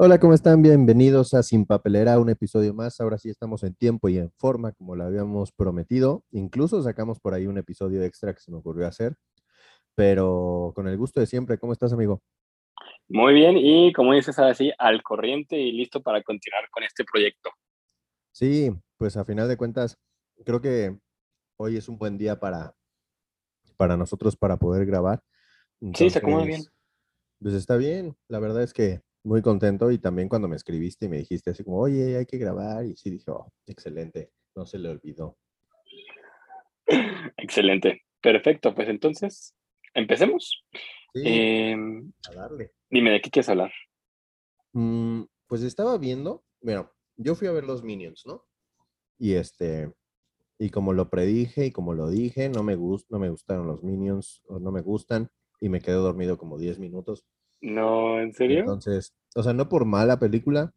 Hola, ¿cómo están? Bienvenidos a Sin Papelera, un episodio más. Ahora sí estamos en tiempo y en forma, como lo habíamos prometido. Incluso sacamos por ahí un episodio extra que se me ocurrió hacer, pero con el gusto de siempre. ¿Cómo estás, amigo? Muy bien, y como dices, ahora sí, al corriente y listo para continuar con este proyecto. Sí, pues a final de cuentas, creo que hoy es un buen día para, para nosotros para poder grabar. sí, se acomoda bien. Pues está bien, la verdad es que muy contento y también cuando me escribiste y me dijiste así como, oye, hay que grabar y sí dije, oh, excelente, no se le olvidó. Excelente, perfecto, pues entonces, empecemos. Sí, em, a darle. Dime, ¿de qué quieres hablar? Mm, pues estaba viendo, bueno, yo fui a ver los Minions, ¿no? Y este, y como lo predije y como lo dije, no me, gust, no me gustaron los Minions, o no me gustan, y me quedé dormido como 10 minutos. No, ¿en serio? Entonces, o sea, no por mala película,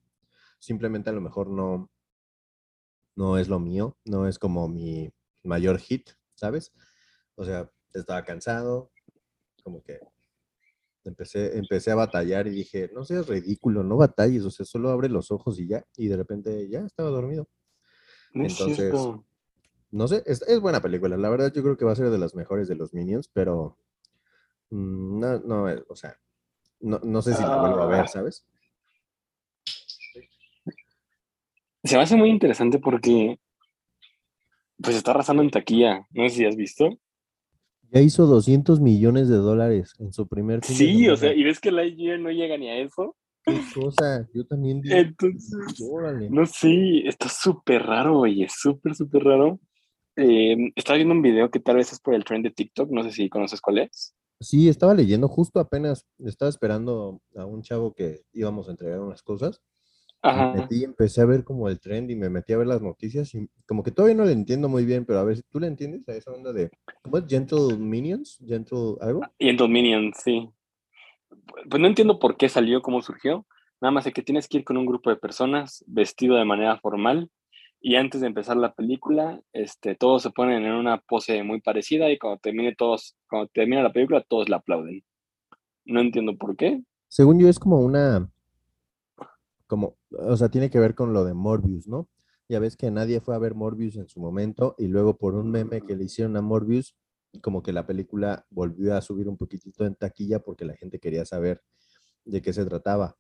simplemente a lo mejor no, no es lo mío, no es como mi mayor hit, ¿sabes? O sea, estaba cansado, como que empecé, empecé a batallar y dije, no seas ridículo, no batalles, o sea, solo abre los ojos y ya, y de repente ya estaba dormido. Entonces, no sé, es, es, buena película, la verdad yo creo que va a ser de las mejores de los Minions, pero mm, no, no, o sea, no, no sé si la vuelvo a ver, ah. ¿sabes? Se me hace muy interesante porque pues está arrasando en taquilla. No sé si has visto. Ya hizo 200 millones de dólares en su primer fin Sí, o sea, y ves que la IG no llega ni a eso. Qué cosa, yo también digo. Entonces, no sé, está súper raro, oye, súper, súper raro. Eh, estaba viendo un video que tal vez es por el trend de TikTok, no sé si conoces cuál es. Sí, estaba leyendo justo apenas, estaba esperando a un chavo que íbamos a entregar unas cosas. Ajá. Me metí, empecé a ver como el trend y me metí a ver las noticias y como que todavía no le entiendo muy bien, pero a ver, ¿tú le entiendes a esa onda de, ¿cómo es? Gentle Minions, Gentle algo? Gentle Minions, sí. Pues no entiendo por qué salió, cómo surgió. Nada más sé que tienes que ir con un grupo de personas vestido de manera formal y antes de empezar la película, este, todos se ponen en una pose muy parecida y cuando termine todos, cuando termina la película, todos la aplauden. No entiendo por qué. Según yo es como una, como, o sea, tiene que ver con lo de Morbius, ¿no? Ya ves que nadie fue a ver Morbius en su momento y luego por un meme que le hicieron a Morbius, como que la película volvió a subir un poquitito en taquilla porque la gente quería saber de qué se trataba.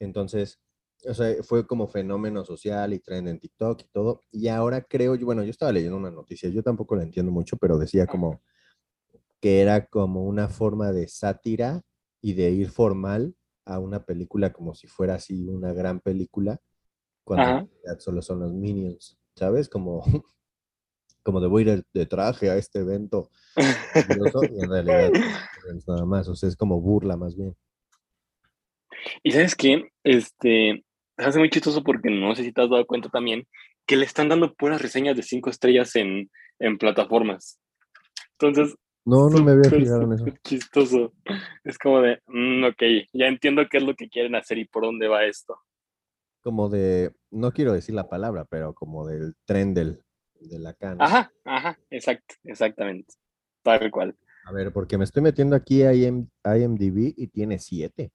Entonces, o sea, fue como fenómeno social y trend en TikTok y todo. Y ahora creo, yo, bueno, yo estaba leyendo una noticia, yo tampoco la entiendo mucho, pero decía como que era como una forma de sátira y de ir formal a una película como si fuera así una gran película, cuando solo son los minions, ¿sabes? Como, como de voy a ir de traje a este evento. y en realidad nada más, o sea, es como burla más bien. Y sabes qué, este, hace muy chistoso porque no sé si te has dado cuenta también que le están dando puras reseñas de cinco estrellas en, en plataformas. Entonces. No, no me había fijado en eso. Chistoso. Es como de, mm, ok, ya entiendo qué es lo que quieren hacer y por dónde va esto. Como de, no quiero decir la palabra, pero como del tren del, de la cana. Ajá, ajá, exacto, exactamente. Tal cual. A ver, porque me estoy metiendo aquí a IMDb y tiene siete.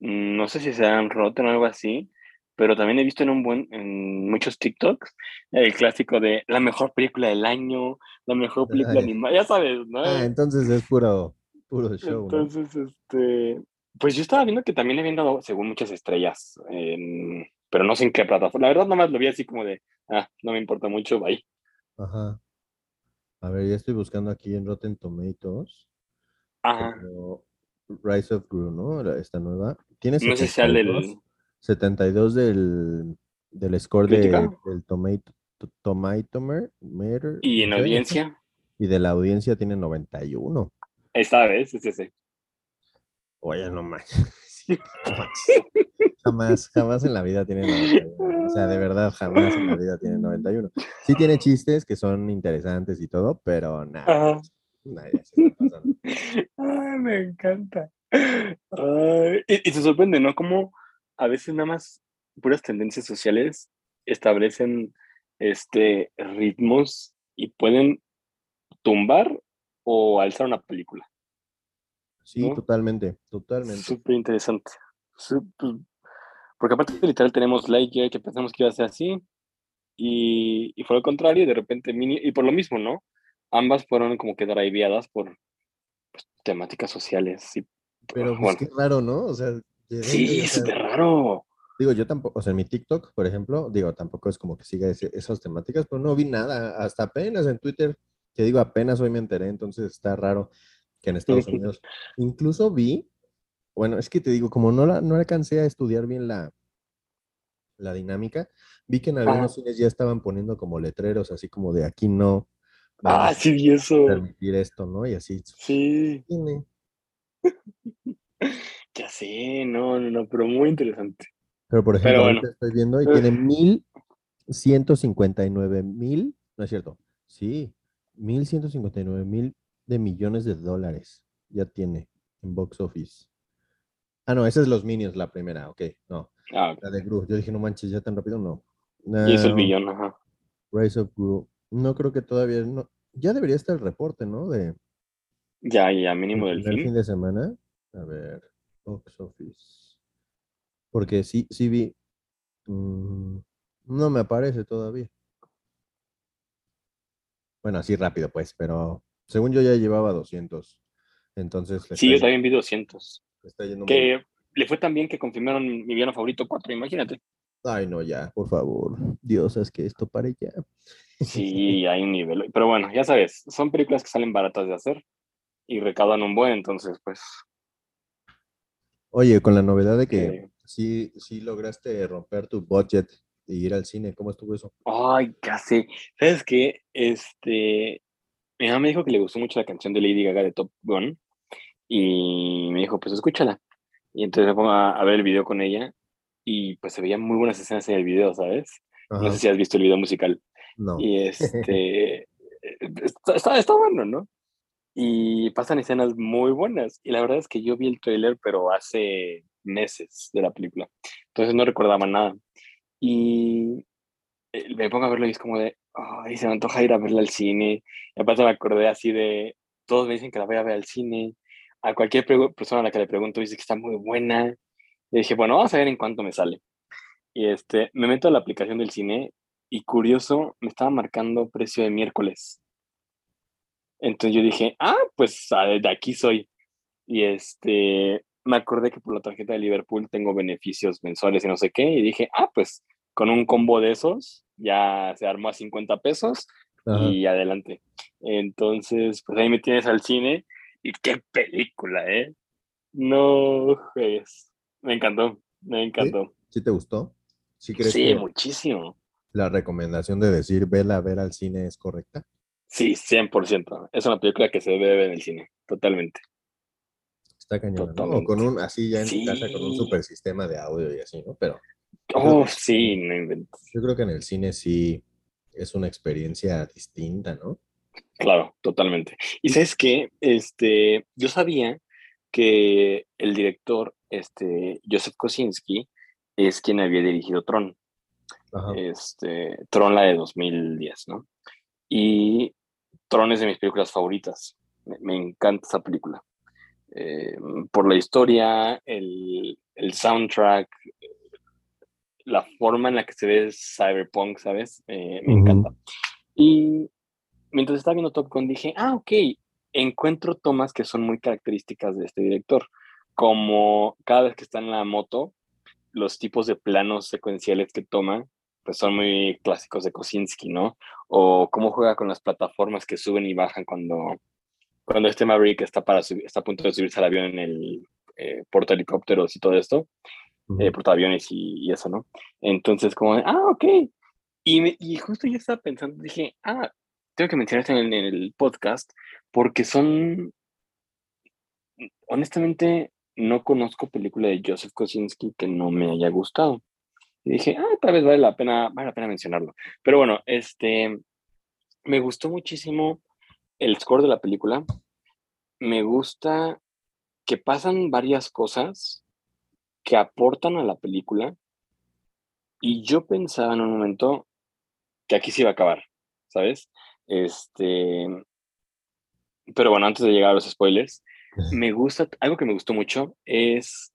Mm, no sé si se han roto o algo así, pero también he visto en un buen, en muchos TikToks, el clásico de la mejor película del año, la mejor película animada, ya sabes, ¿no? Ah, entonces es puro, puro show. Entonces, este, pues yo estaba viendo que también le habían dado, según muchas estrellas, pero no sé en qué plataforma. La verdad, nomás lo vi así como de, ah, no me importa mucho, bye. Ajá. A ver, ya estoy buscando aquí en Rotten Tomatoes. Ajá. Rise of Gru, ¿no? Esta nueva. Tiene no 72, 72 del, del score de, del tomato, Tomatomer. ¿Y en audiencia? Y de la audiencia tiene 91. Esta vez es ese. Oye, no más. jamás, jamás en la vida tiene 91. O sea, de verdad, jamás en la vida tiene 91. Sí tiene chistes que son interesantes y todo, pero nada. Nadie se Ay, me encanta. y, se sorprende, ¿no? Como a veces nada más puras tendencias sociales establecen este ritmos y pueden tumbar o alzar una película. Sí, totalmente, totalmente. Súper interesante. Pues, porque aparte literal tenemos Lightyear que pensamos que iba a ser así y, y fue lo contrario y de repente Mini, y por lo mismo, ¿no? Ambas fueron como que driveadas por pues, temáticas sociales. Y, Pero pues qué raro, ¿no? O sea, ¿de sí, es súper raro. Digo, yo tampoco, o sea, en mi TikTok, por ejemplo, digo, tampoco es como que siga ese- esas temáticas, pero no vi nada, hasta apenas en Twitter, que digo, apenas hoy me enteré, entonces está raro que en Estados Unidos. Incluso vi, bueno, es que te digo, como no, la, no alcancé a estudiar bien la, la dinámica, vi que en algunos cines ya estaban poniendo como letreros, así como de aquí no Ah, sí, vi eso. permitir esto, ¿no? Y así, Sí, cine. ya sé, no, no, no, pero muy interesante. Pero por ejemplo, Pero bueno, estoy viendo y Ugh. tiene mil ciento cincuenta y nueve mil, no es cierto, sí, mil ciento cincuenta y nueve mil de millones de dólares ya tiene en box office. Ah, no, esa es los Minions, la primera, ok, no, ah, la de Gru. Yo dije, no manches, ya tan rápido, no. y hizo el No, billón, ajá. Rise of Gru, no creo que todavía, no, ya debería estar el reporte, ¿no? De Ya, ya, mínimo del fin fin. de semana. A ver, box office. Porque sí, sí vi, mm, no me aparece todavía. Bueno, así rápido, pues, pero según yo ya llevaba 200. Entonces Sí, yo también vi 200. le está yendo muy. Que le fue tan bien que confirmaron mi villano favorito 4, imagínate. Ay, no, ya, por favor. Dios, es que esto pare ya. Sí, hay un nivel. Pero bueno, ya sabes, son películas que salen baratas de hacer y recaudan un buen, entonces, pues, Oye, con la novedad de que sí, sí lograste romper tu budget y ir al cine, ¿cómo estuvo eso? Ay, casi. ¿Sabes qué? Este, mi mamá me dijo que le gustó mucho la canción de Lady Gaga de Top Gun y me dijo, pues escúchala. Y entonces me pongo a, a ver el video con ella y pues se veían muy buenas escenas en el video, ¿sabes? No sé si has visto el video musical. No. Y este, está, está, está bueno, ¿no? Y pasan escenas muy buenas. Y la verdad es que yo vi el tráiler, pero hace meses de la película. Entonces no recordaba nada. Y eh, me pongo a verlo y es como de, ay, se me antoja ir a verla al cine. Y aparte me acordé así de, todos me dicen que la voy a ver al cine. A cualquier persona a la que le pregunto dice que está muy buena. Y dije, bueno, vamos a ver en cuánto me sale. Y este, me meto a la aplicación del cine y curioso, me estaba marcando precio de miércoles. Entonces yo dije, ah, pues ah, de aquí soy. Y este, me acordé que por la tarjeta de Liverpool tengo beneficios mensuales y no sé qué. Y dije, ah, pues con un combo de esos ya se armó a 50 pesos Ajá. y adelante. Entonces, pues ahí me tienes al cine y qué película, ¿eh? No juegues. Me encantó, me encantó. ¿Sí te gustó? ¿Sí crees Sí, que muchísimo. La recomendación de decir vela a ver al cine es correcta? Sí, 100%. Es una película que se debe ver en el cine, totalmente. Está cañón, ¿no? Con un, así ya en Sí. casa con un super sistema de audio y así, ¿no? Pero Oh, sí, no inventes. yo creo que en el cine sí es una experiencia distinta, ¿no? Claro, totalmente. Y sabes qué, este, yo sabía que el director, este, Joseph Kosinski, es quien había dirigido Tron, Ajá. este, Tron la de 2010, ¿no? Y Tron es de mis películas favoritas. Me, me encanta esa película. Eh, por la historia, el, el soundtrack, la forma en la que se ve cyberpunk, ¿sabes? Eh, me Ujú. encanta. Y mientras estaba viendo Top Gun dije, ah, ok, encuentro tomas que son muy características de este director, como cada vez que está en la moto, los tipos de planos secuenciales que toma, pues son muy clásicos de Kosinski, ¿no? O cómo juega con las plataformas que suben y bajan cuando, cuando este Maverick está, para subir, está a punto de subirse al avión en el eh, portahelicópteros y todo esto, Ujú. eh, portaaviones y, y eso, ¿no? Entonces, como, ah, ok. Y, me, y justo yo estaba pensando, dije, ah, tengo que mencionar esto en, en el podcast porque son, honestamente, no conozco película de Joseph Kosinski que no me haya gustado. Y dije, ah, tal vez vale la pena, vale la pena mencionarlo. Pero bueno, este, me gustó muchísimo el score de la película. Me gusta que pasan varias cosas que aportan a la película. Y yo pensaba en un momento que aquí se iba a acabar, ¿sabes? Este, pero bueno, antes de llegar a los spoilers, me gusta, algo que me gustó mucho es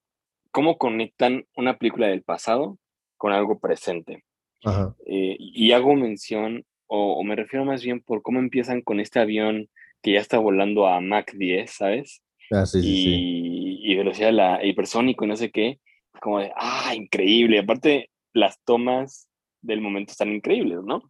cómo conectan una película del pasado con algo presente. Ajá. Eh, y hago mención, o, me refiero más bien por cómo empiezan con este avión que ya está volando a Mach 10, ¿sabes? Ah, sí, sí, y, sí. y velocidad la, hipersónico y no sé qué, como de, ah, increíble. Aparte, las tomas del momento están increíbles, ¿no?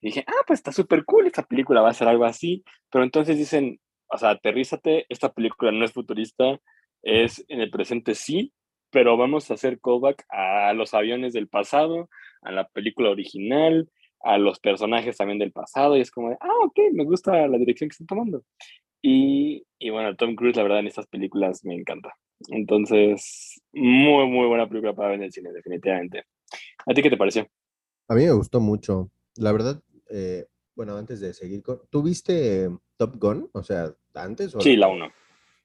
Y dije, ah, pues está súper cool, esta película va a ser algo así, pero entonces dicen, o sea, aterrízate, esta película no es futurista, es en el presente sí, pero vamos a hacer callback a los aviones del pasado, a la película original, a los personajes también del pasado, y es como de, ah, ok, me gusta la dirección que están tomando. Y, y bueno, Tom Cruise, la verdad, en estas películas me encanta. Entonces, muy, muy buena película para ver en el cine, definitivamente. ¿A ti qué te pareció? A mí me gustó mucho. La verdad, eh, bueno, antes de seguir con... ¿Tú viste Top Gun? O sea, antes o... Sí, la uno.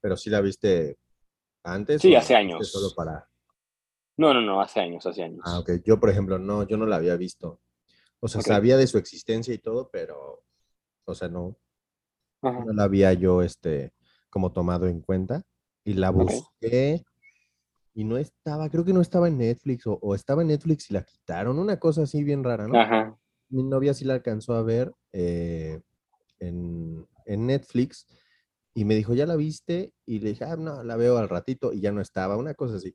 Pero sí la viste antes. Sí, hace años. Solo para... No, no, no, hace años, hace años. Ah, ok. Yo, por ejemplo, no, yo no la había visto. O sea, sabía de su existencia y todo, pero, o sea, no, Ajá. no la había yo, este, como tomado en cuenta. Y la busqué y no estaba, creo que no estaba en Netflix o, o estaba en Netflix y la quitaron. Una cosa así bien rara, ¿no? Ajá. Mi novia sí la alcanzó a ver eh, en, en Netflix y me dijo, ¿ya la viste? Y le dije, ah, no, la veo al ratito y ya no estaba, una cosa así.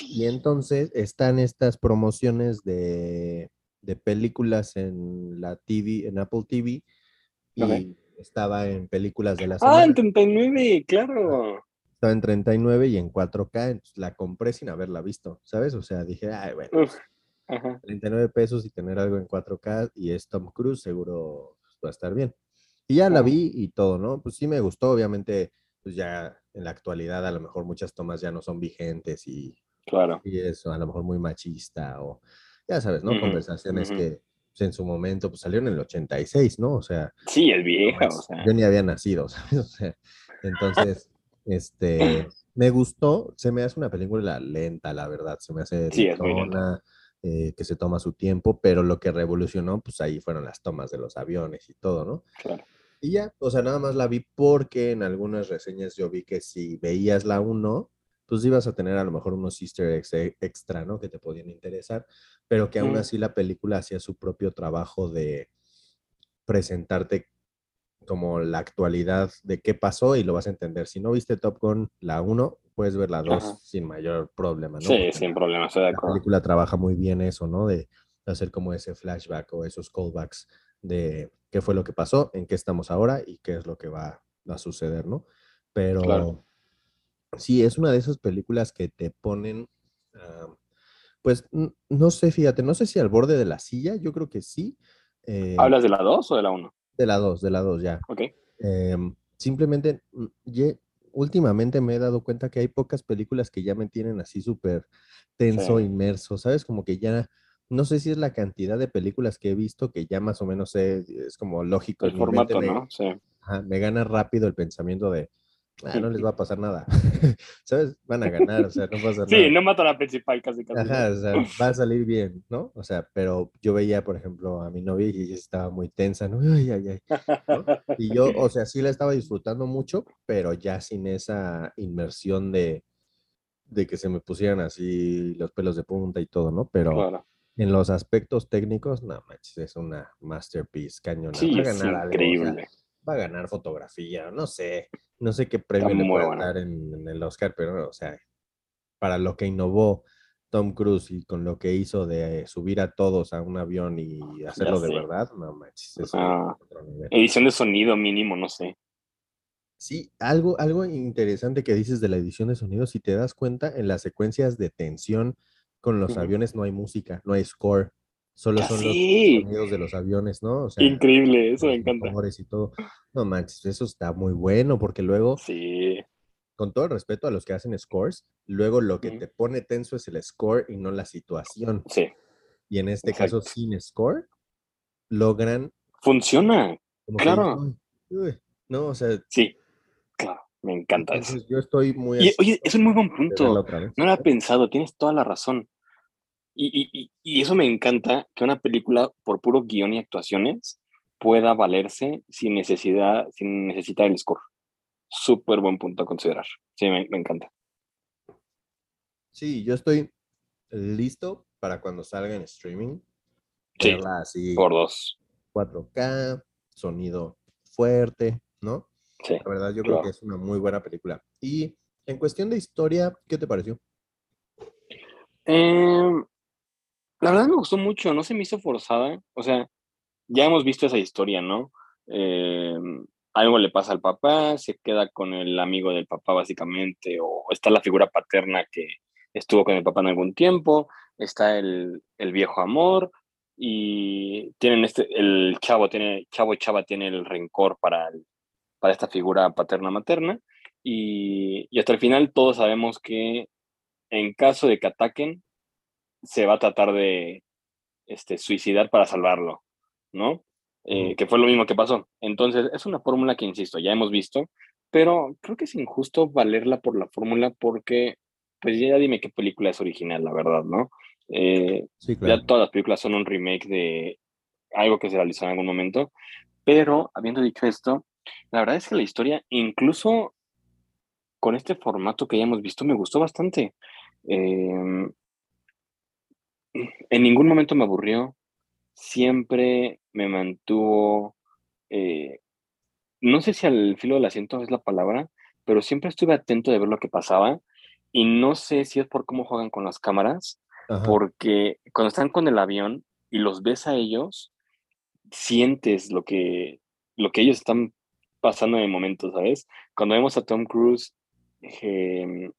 Y entonces están estas promociones de, de películas en la TV, en Apple TV, y estaba en películas de la Ah, semana. en 39, claro. Estaba en 39 y en 4K, entonces la compré sin haberla visto, ¿sabes? O sea, dije, ay, bueno, Uf. Ajá. 39 pesos y tener algo en 4K y es Tom Cruise, seguro pues, va a estar bien. Y ya la vi y todo, ¿no? Pues sí me gustó, obviamente, pues ya en la actualidad a lo mejor muchas tomas ya no son vigentes y, Claro. y eso, a lo mejor muy machista o, ya sabes, ¿no? Conversaciones que pues, en su momento pues salieron en el 86, ¿no? O sea, Sí, es no vieja, o manches, sea. yo ni había nacido, ¿sabes? O sea, entonces, este, me gustó, se me hace una película lenta, la verdad, se me hace Sí, es muy lenta. Eh, que se toma su tiempo, pero lo que revolucionó, pues ahí fueron las tomas de los aviones y todo, ¿no? Claro. Y ya, o sea, nada más la vi porque en algunas reseñas yo vi que si veías la 1, pues ibas a tener a lo mejor unos easter eggs e- extra, ¿no? Que te podían interesar, pero que aún Mm. así la película hacía su propio trabajo de presentarte como la actualidad de qué pasó y lo vas a entender. Si no viste Top Gun la 1, puedes ver la 2 Ajá. sin mayor problema, ¿no? Sí, Porque sin la- problema, estoy de la acuerdo. película trabaja muy bien eso, ¿no? De hacer como ese flashback o esos callbacks de qué fue lo que pasó, en qué estamos ahora y qué es lo que va a suceder, ¿no? Pero Claro. sí, es una de esas películas que te ponen, ah, pues, no sé, fíjate, no sé si al borde de la silla, yo creo que sí. eh, ¿Hablas de la 2 o de la 1? De la 2, de la 2 ya. Ok. Em, simplemente, mm, ye- últimamente me he dado cuenta que hay pocas películas que ya me tienen así súper tenso, Sí. inmerso, ¿sabes? Como que ya, no sé si es la cantidad de películas que he visto que ya más o menos sé, es como lógico. El formato, me, ¿no? Sí. ajá, me gana rápido el pensamiento de, "Ah, no les va a pasar nada, ¿sabes? Van a ganar, o sea, no pasa Sí, nada. no mata a la principal casi casi. Ajá, o sea, va a salir bien, ¿no? O sea, pero yo veía, por ejemplo, a mi novia y ella estaba muy tensa, ¿no? Ay, ay, ay. ¿no? Y yo, o sea, sí la estaba disfrutando mucho, pero ya sin esa inmersión de, de que se me pusieran así los pelos de punta y todo, ¿no? Pero Claro. en los aspectos técnicos, no manches, es una masterpiece cañona. Sí, va a es ganar algo, o sea, increíble. Va a ganar fotografía, no sé, no sé qué premio le puede buena. dar en, en el Oscar, pero, o sea, para lo que innovó Tom Cruise y con lo que hizo de subir a todos a un avión y hacerlo de verdad, no manches, eso Ah. es. Edición de sonido mínimo, no sé. Sí, algo, algo interesante que dices de la edición de sonido, si te das cuenta, en las secuencias de tensión con los aviones no hay música, no hay score, solo son los sonidos de los aviones, ¿no? O sea, Increíble, eso me encanta. y todo. No manches, eso está muy bueno porque luego, Sí. con todo el respeto a los que hacen scores, luego lo que te pone tenso es el score y no la situación. Sí. Y en este caso, sin score, logran Funciona. que Claro. dices, "Uy, uy", no, o sea, Sí. Claro. Me encanta eso. yo estoy muy Y, oye, es un muy buen punto. No lo había pensado, tienes toda la razón. Y, y- y- eso me encanta, que una película, por puro guion y actuaciones, pueda valerse sin necesidad, sin necesitar el score. Súper buen punto a considerar. Sí, me, me encanta. Sí, yo estoy listo para cuando salga en streaming. Sí, así, por dos. 4K, sonido fuerte, ¿no? Sí. La verdad, yo creo claro. que es una muy buena película. Y en cuestión de historia, ¿qué te pareció? Em, la verdad me gustó mucho, no se me hizo forzada. O sea, ya hemos visto esa historia, ¿no? Em, algo le pasa al papá, se queda con el amigo del papá básicamente, o está la figura paterna que estuvo con el papá en algún tiempo, está el, el viejo amor, y tienen este, el chavo tiene, chavo chava tiene el rencor para, para esta figura paterna materna, y, y hasta el final todos sabemos que en caso de que ataquen, se va a tratar de este, suicidar para salvarlo, ¿no? Eh, que fue lo mismo que pasó. Entonces, es una fórmula que, insisto, ya hemos visto, pero creo que es injusto valerla por la fórmula porque, pues ya dime qué película es original, la verdad, ¿no? Eh, Sí, claro. ya todas las películas son un remake de algo que se realizó en algún momento, pero habiendo dicho esto, la verdad es que la historia, incluso con este formato que ya hemos visto, me gustó bastante. Eh, en ningún momento me aburrió, siempre me mantuvo, eh, no sé si al filo del asiento es la palabra, pero siempre estuve atento de ver lo que pasaba y no sé si es por cómo juegan con las cámaras, Ajá. porque cuando están con el avión y los ves a ellos, sientes lo que, lo que ellos están pasando en el momento, ¿sabes? Cuando vemos a Tom Cruise eh,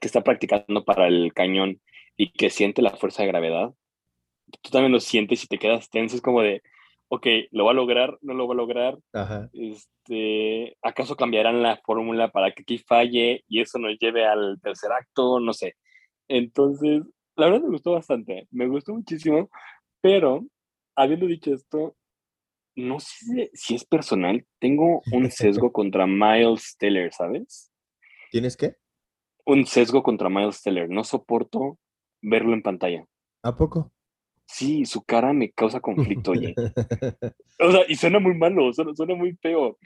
que está practicando para el cañón y que siente la fuerza de gravedad, tú también lo sientes y te quedas tenso, es como de, ok, ¿lo va a lograr? ¿No lo va a lograr? Ajá. Este, ¿Acaso cambiarán la fórmula para que aquí falle y eso nos lleve al tercer acto? No sé. Entonces, la verdad me gustó bastante, me gustó muchísimo, pero habiendo dicho esto, no sé si es personal, tengo un sesgo contra Miles Teller, ¿sabes? ¿Tienes qué? Un sesgo contra Miles Teller, no soporto verlo en pantalla. ¿A poco? Sí, su cara me causa conflicto, oye. O sea, y suena muy malo, suena, suena muy feo.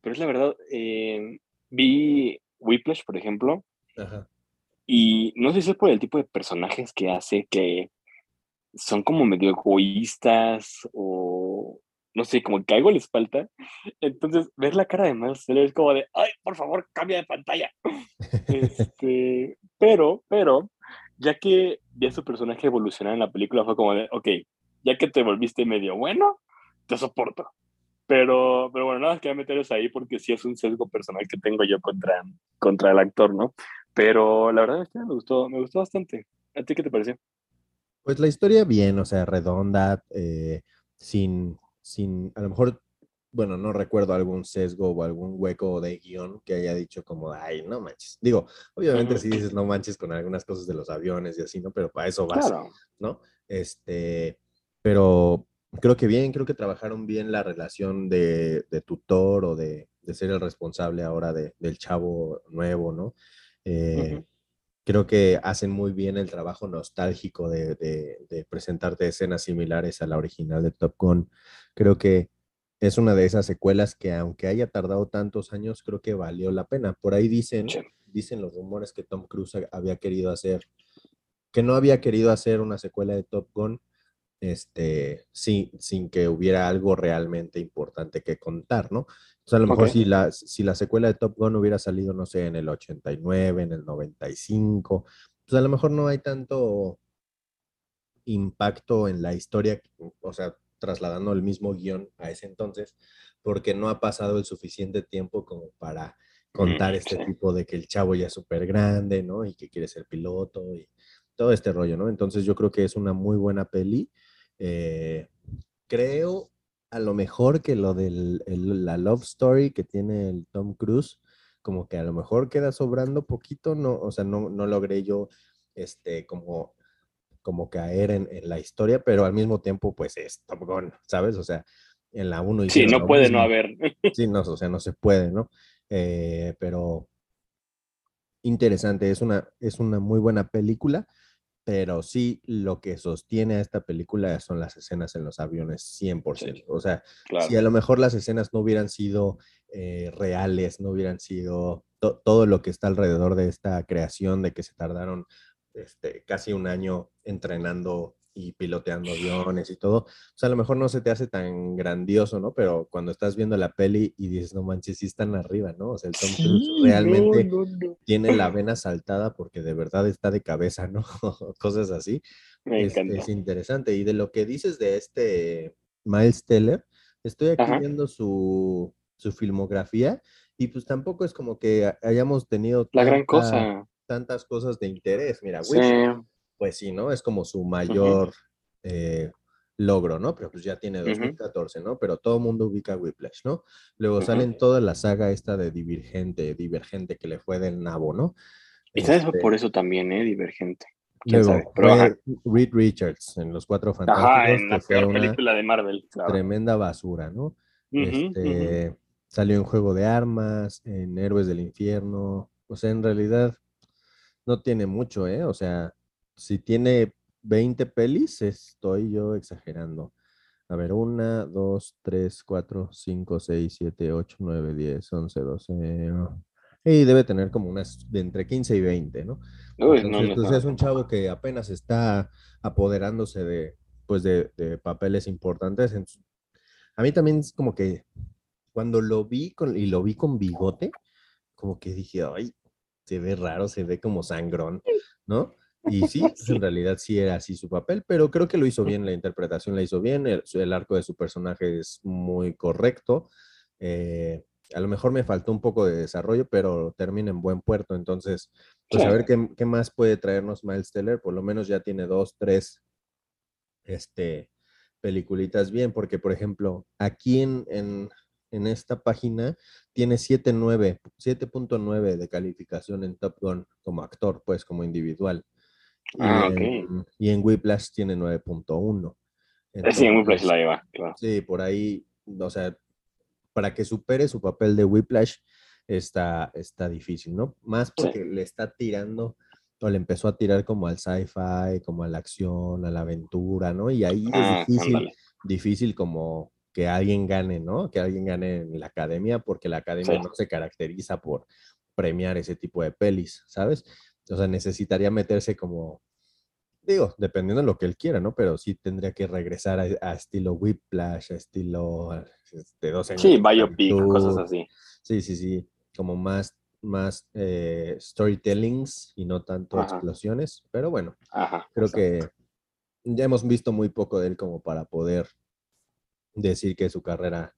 Pero es la verdad, eh, vi Whiplash, por ejemplo, Ajá. y no sé si es por el tipo de personajes que hace, que son como medio egoístas o no sé, como que algo les falta. Entonces, ver la cara de Teller es como de, ay, por favor, cambia de pantalla. Este, pero, pero, ya que vi a su personaje evolucionar en la película, fue como de, ok, ya que te volviste medio bueno, te soporto. Pero, pero bueno, nada más quería meterlos ahí porque sí es un sesgo personal que tengo yo contra, contra el actor, ¿no? Pero la verdad es que me gustó, me gustó bastante. ¿A ti qué te pareció? Pues la historia bien, o sea, redonda, eh, sin, sin, a lo mejor, bueno, no recuerdo algún sesgo o algún hueco de guion que haya dicho como, ay, no manches. Digo, obviamente si dices no manches con algunas cosas de los aviones y así, ¿no? Pero para eso vas, Claro. ¿no? Este, pero creo que bien, creo que trabajaron bien la relación de, de tutor o de, de ser el responsable ahora de, del chavo nuevo, ¿no? Eh, creo que hacen muy bien el trabajo nostálgico de, de- de presentarte escenas similares a la original de Top Gun. Creo que es una de esas secuelas que aunque haya tardado tantos años, creo que valió la pena. Por ahí dicen, Sí. dicen los rumores que Tom Cruise ha- había querido hacer, que no había querido hacer una secuela de Top Gun, este, sin, sin que hubiera algo realmente importante que contar, ¿no? O sea, a lo mejor si, la, si la secuela de Top Gun hubiera salido, no sé, en el 89, en el 95, pues a lo mejor no hay tanto impacto en la historia, o sea, trasladando el mismo guion a ese entonces, porque no ha pasado el suficiente tiempo como para contar Mm, este sí. tipo de que el chavo ya es súper grande, ¿no? Y que quiere ser piloto y todo este rollo, ¿no? Entonces yo creo que es una muy buena peli. Eh, creo a lo mejor que lo de la love story que tiene el Tom Cruise, como que a lo mejor queda sobrando poquito, no, o sea, no, no logré yo, este, como, como caer en, en la historia, pero al mismo tiempo, pues es Top Gun, ¿sabes? O sea, en la 1 Sí, hicieron no puede no mismo. haber. Sí, no, o sea, no se puede, ¿no? Eh, pero interesante, es una, es una muy buena película, pero sí lo que sostiene a esta película son las escenas en los aviones 100%. Sí, O sea, claro. si a lo mejor las escenas no hubieran sido eh, reales, no hubieran sido to- todo lo que está alrededor de esta creación, de que se tardaron este, casi un año entrenando y piloteando aviones y todo. O sea, a lo mejor no se te hace tan grandioso, ¿no? Pero cuando estás viendo la peli y dices, no manches, sí están arriba, ¿no? O sea, el Tom Cruise realmente tiene la vena saltada porque de verdad está de cabeza, ¿no? Cosas así. Es, es, interesante. Y de lo que dices de este Miles Teller, estoy aquí viendo su, su, filmografía y pues tampoco es como que hayamos tenido la gran cosa. Tantas cosas de interés. Mira, pues sí, ¿no? Es como su mayor eh, logro, ¿no? Pero pues ya tiene 2014, ¿no? Pero todo el mundo ubica Whiplash, ¿no? Luego salen toda la saga esta de Divergente, Divergente que le fue del nabo, ¿no? Y este por eso también, ¿eh? Divergente. Luego, Reed Richards en Los Cuatro Fantásticos. Ajá, en la peor película de Marvel. Tremenda basura, ¿no? este, Salió en Juego de Armas, en Héroes del Infierno. O sea, en realidad no tiene mucho, ¿eh? O sea, si tiene 20 pelis, estoy yo exagerando. A ver, 1, 2, 3, 4, 5, 6, 7, 8, 9, 10, 11, 12. Y debe tener como unas de entre 15 y 20, ¿no? entonces, pues, es un chavo que apenas está apoderándose de, pues, de, papeles importantes. A mí también es como que cuando lo vi con, y lo vi con bigote, como que dije, ay, se ve raro, se ve como sangrón, ¿no? Y sí, pues, en realidad sí era así su papel, pero creo que lo hizo bien, la interpretación la hizo bien, el, arco de su personaje es muy correcto. Eh, a lo mejor me faltó un poco de desarrollo, pero termina en buen puerto. Entonces, pues a ver qué, qué, más puede traernos Miles Teller. Por lo menos ya tiene dos, tres este, peliculitas bien, porque por ejemplo, aquí en, en, en esta página tiene 7.9 de calificación en Top Gun como actor, pues como individual. Ah, y, en, Whiplash tiene 9.1. Sí, en Whiplash la lleva, claro. Sí, por ahí, o sea, para que supere su papel de Whiplash está, está difícil, ¿no? Más porque le está tirando o le empezó a tirar como al sci-fi, como a la acción, a la aventura, ¿no? Y ahí es ah, difícil, difícil como que alguien gane, ¿no? Que alguien gane en la academia, porque la academia no se caracteriza por premiar ese tipo de pelis, ¿sabes? O sea, necesitaría meterse como digo, dependiendo de lo que él quiera, ¿no? Pero sí tendría que regresar a, estilo Whiplash, a estilo este, 12 años. Sí, biopic, cosas así. Sí, sí, sí, como más, más eh, storytellings y no tanto explosiones, pero bueno, creo que ya hemos visto muy poco de él como para poder decir que su carrera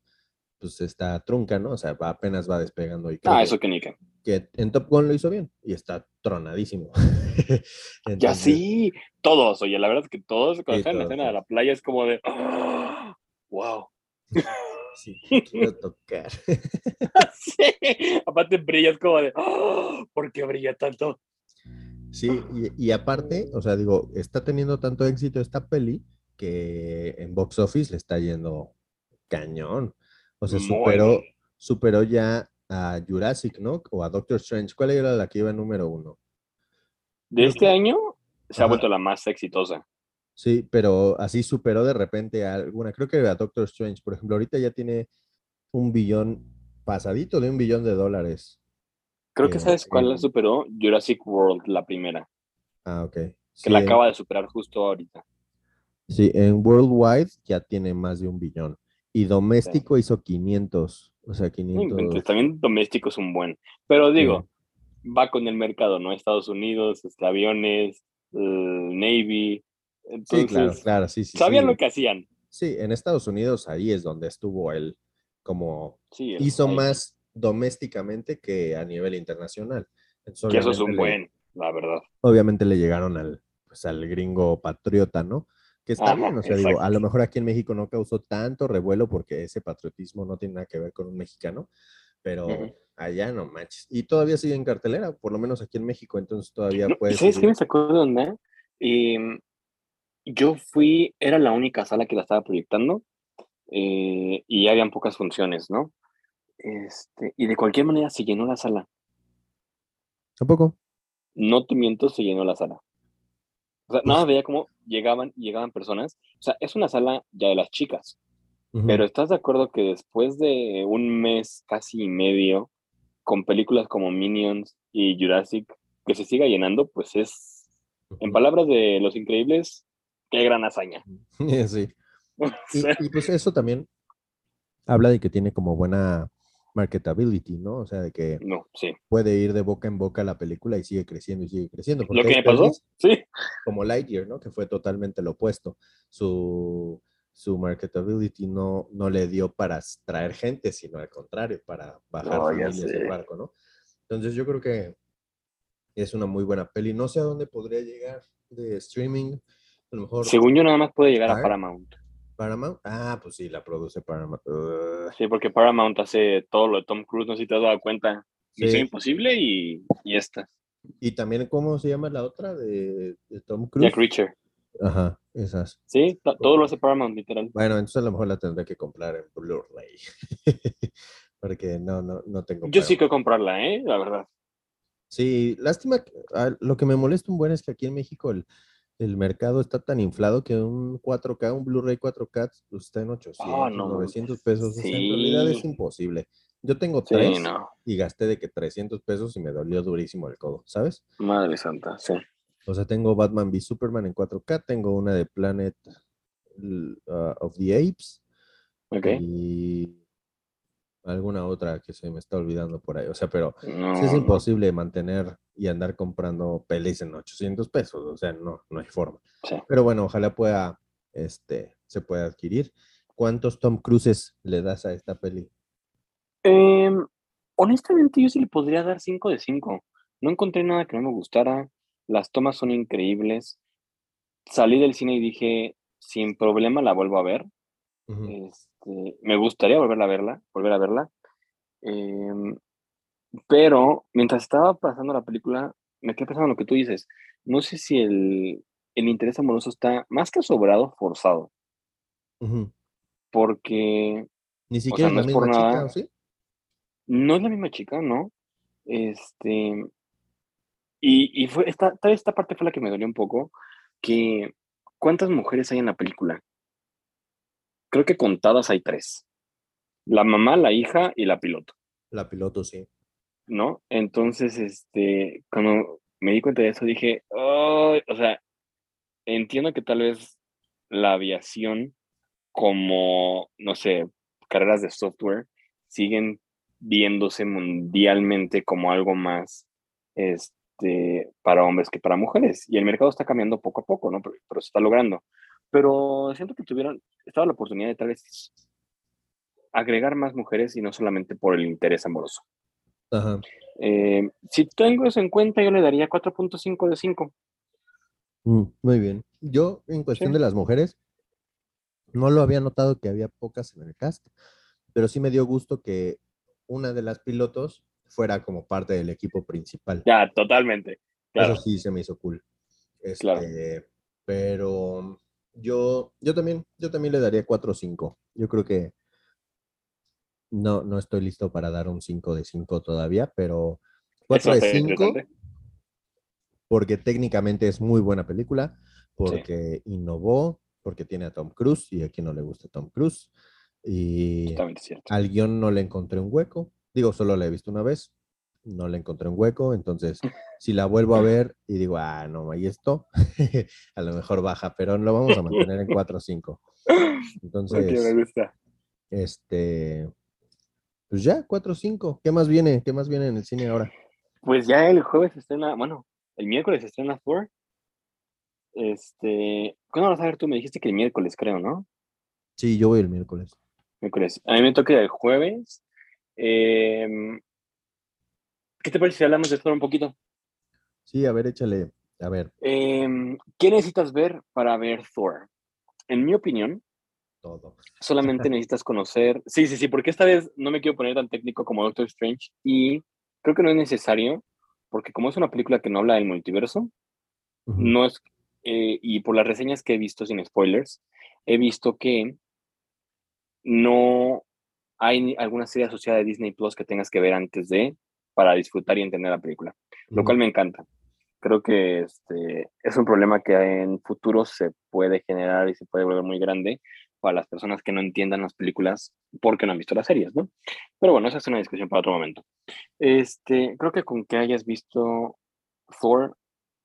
pues está trunca, ¿no? O sea, apenas va despegando. Y ah, eso que ni que. Que en Top Gun lo hizo bien y está tronadísimo. ya sí, todos, oye, la verdad es que todos cuando están en la escena de la playa es como de, wow. Sí, quiero tocar. sí, aparte brillas como de, ¿por qué brilla tanto? Sí, y, y, aparte, o sea, digo, está teniendo tanto éxito esta peli que en box office le está yendo cañón. O sea, superó, superó ya a Jurassic, ¿no? O a Doctor Strange. ¿Cuál era la que iba número uno? De este año se ha vuelto la más exitosa. Sí, pero así superó de repente a alguna. Creo que a Doctor Strange, por ejemplo, ahorita ya tiene un billón pasadito de un billón de dólares. Creo que sabes cuál la superó, Jurassic World, la primera. Ah, ok. que la acaba de superar justo ahorita. Sí, en Worldwide ya tiene más de un billón. Y doméstico hizo 500, o sea, 500. También doméstico es un buen. Pero digo, va con el mercado, ¿no? Estados Unidos, este, aviones, Navy. sí, claro, claro, sí, sí. Sabían lo que hacían. Sí, en Estados Unidos ahí es donde estuvo él, como hizo más domésticamente que a nivel internacional. que eso es un buen, la verdad. Obviamente le llegaron al, pues, al gringo patriota, ¿no? Que está bien, o sea, digo, a lo mejor aquí en México no causó tanto revuelo porque ese patriotismo no tiene nada que ver con un mexicano, pero allá no manches. Y todavía sigue en cartelera, por lo menos aquí en México, entonces todavía puede. ¿Sabes qué me sacó de onda? yo fui, era la única sala que la estaba proyectando eh, y habían pocas funciones, ¿no? Este, y de cualquier manera se llenó la sala. ¿Tampoco? No te miento, se llenó la sala. O sea, nada, veía cómo llegaban llegaban personas. O sea, es una sala ya de las chicas. Pero ¿estás de acuerdo que después de un mes casi y medio, con películas como Minions y Jurassic, que se siga llenando, pues es En palabras de Los Increíbles, qué gran hazaña. sí. Y, pues eso también habla de que tiene como buena marketability, ¿no? O sea, de que no, sí. puede ir de boca en boca la película y sigue creciendo y sigue creciendo. Lo que me pasó, sí. Como Lightyear, ¿no? Que fue totalmente lo opuesto. Su, su marketability no, no le dio para traer gente, sino al contrario, para bajar familias del barco, ¿no? Entonces yo creo que es una muy buena peli. No sé a dónde podría llegar de streaming. A lo mejor. Según yo, nada más puede llegar a Paramount. Paramount. Ah, pues sí, la produce Paramount. Sí, porque Paramount hace todo lo de Tom Cruise, no sé si te has dado cuenta. Misión Imposible y, y esta. Y también, ¿cómo se llama la otra de, Tom Cruise? Jack Reacher. Ajá, esas. Sí, todo lo hace Paramount, literal. Bueno, entonces a lo mejor la tendré que comprar en Blu-ray. porque no, no, no tengo. Yo sí que comprarla, ¿eh? La verdad. Sí, lástima. Ah, lo que me molesta un buen es que aquí en México el, el mercado está tan inflado que un 4K, un Blu-ray 4K, pues, está en 800, 900 pesos. en realidad es imposible. Yo tengo tres y gasté de que 300 pesos y me dolió durísimo el codo, ¿sabes? Madre santa, sí. O sea, tengo Batman v Superman en 4K, tengo una de Planet uh, of the Apes. Ok. Y alguna otra que se me está olvidando por ahí. O sea, pero es imposible mantener y andar comprando pelis en 800 pesos. O sea, no, no hay forma. Pero bueno, ojalá pueda, este, se pueda adquirir. ¿Cuántos Tom Cruises le das a esta peli? Em, honestamente, yo sí le podría dar 5 de 5. No encontré nada que no me gustara. Las tomas son increíbles. Salí del cine y dije, sin problema la vuelvo a ver. Este, me gustaría volver a verla, volver a verla. Em, pero mientras estaba pasando la película, me quedé pensando en lo que tú dices. No sé si el, interés amoroso está más que sobrado, forzado. Porque. Ni siquiera es la misma chica, ¿sí? No es la misma chica, ¿no? Este. Y, y fue esta, esta parte fue la que me dolió un poco. Que. ¿Cuántas mujeres hay en la película? Creo que contadas hay tres. La mamá, la hija y la piloto. La piloto, sí. ¿No? Entonces, este, cuando me di cuenta de eso, dije, o sea, entiendo que tal vez la aviación como, no sé, carreras de software siguen viéndose mundialmente como algo más este, para hombres que para mujeres. Y el mercado está cambiando poco a poco, ¿no? pero se está logrando pero siento que tuvieron, estaba la oportunidad de tal vez agregar más mujeres y no solamente por el interés amoroso. Ajá. Eh, si tengo eso en cuenta, yo le daría 4.5 de 5. Mm, muy bien. Yo, en cuestión de las mujeres, no lo había notado que había pocas en el cast, pero sí me dio gusto que una de las pilotos fuera como parte del equipo principal. Ya, totalmente. Eso sí se me hizo cool. claro. Este, pero yo, yo también, yo también le daría 4 o 5. Yo creo que no, no estoy listo para dar un 5 de 5 todavía, pero 4 de 5 porque técnicamente es muy buena película, porque innovó, porque tiene a Tom Cruise y a quien no le gusta Tom Cruise. Y al guion no le encontré un hueco. Digo, solo la he visto una vez, no le encontré un hueco, entonces si la vuelvo a ver y digo, ah, no, ahí esto, a lo mejor baja, pero lo vamos a mantener en 4 o 5. Entonces, este, pues ya, 4 o 5. ¿Qué más viene? ¿Qué más viene en el cine ahora? Pues ya el jueves estrena, bueno, el miércoles estrena Thor. Este, ¿cuándo vas a ver tú? Me dijiste que el miércoles, creo, ¿no? Sí, yo voy el miércoles. Miércoles. A mí me toca el jueves. Eh, ¿Qué te parece si hablamos de Thor un poquito? Sí, a ver, échale. A ver. Em, ¿Qué necesitas ver para ver Thor? En mi opinión, todo. Solamente necesitas conocer. Sí, sí, sí, porque esta vez no me quiero poner tan técnico como Doctor Strange y creo que no es necesario, porque como es una película que no habla del multiverso, no es. Eh, y por las reseñas que he visto sin spoilers, he visto que no hay alguna serie asociada de Disney Plus que tengas que ver antes de para disfrutar y entender la película, lo cual me encanta. Creo que este, es un problema que en futuro se puede generar y se puede volver muy grande para las personas que no entiendan las películas porque no han visto las series, ¿no? Pero bueno, esa es una discusión para otro momento. Este, creo que con que hayas visto Thor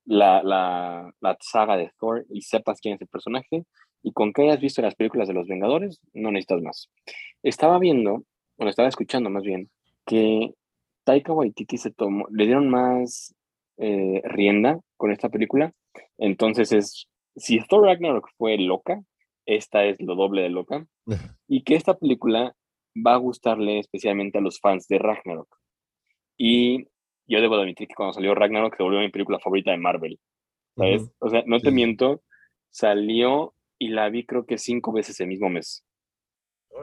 la, la, la, saga de Thor y sepas quién es el personaje y con que hayas visto las películas de los Vengadores, no necesitas más. Estaba viendo, bueno, estaba escuchando más bien, que Taika Waititi se tomó, le dieron más eh, rienda con esta película. Entonces es, si Thor Ragnarok fue loca, esta es lo doble de loca. y que esta película va a gustarle especialmente a los fans de Ragnarok. Y yo debo admitir que cuando salió Ragnarok se volvió mi película favorita de Marvel. ¿Sabes? O sea, no te miento, salió y la vi creo que cinco veces el mismo mes.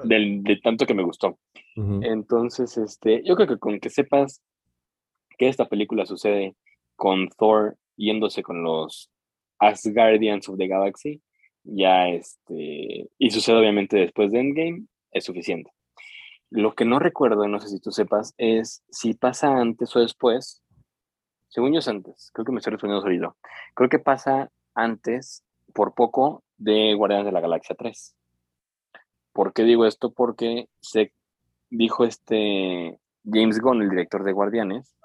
Del, de tanto que me gustó. Entonces, este, yo creo que con que sepas que esta película sucede con Thor yéndose con los Asgardians of the Galaxy, ya este, y sucede obviamente después de Endgame, es suficiente. Lo que no recuerdo, no sé si tú sepas, es si pasa antes o después. Según yo es antes, creo que me estoy respondiendo solito. Creo que pasa antes, por poco, de Guardianes de la Galaxia 3. ¿Por qué digo esto? Porque se dijo este James Gunn, el director de Guardianes,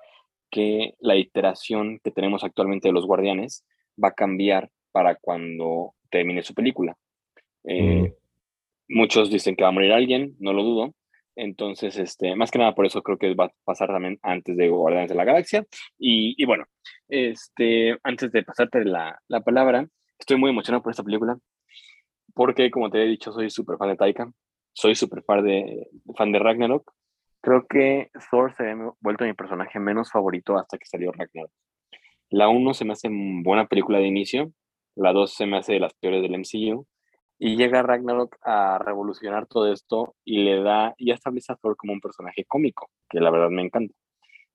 que la iteración que tenemos actualmente de los Guardianes va a cambiar para cuando termine su película. Eh, muchos dicen que va a morir alguien, no lo dudo, entonces, este, más que nada por eso creo que va a pasar también antes de Guardianes de la Galaxia. Y, bueno, este, antes de pasarte la, la, palabra, estoy muy emocionado por esta película, porque como te he dicho, soy súper fan de Taika, soy súper fan de, fan de Ragnarok. Creo que Thor se ha vuelto mi personaje menos favorito hasta que salió Ragnarok. La 1 se me hace buena película de inicio, la 2 se me hace de las peores del MCU, y llega Ragnarok a revolucionar todo esto y le da, y establece a Thor como un personaje cómico, que la verdad me encanta.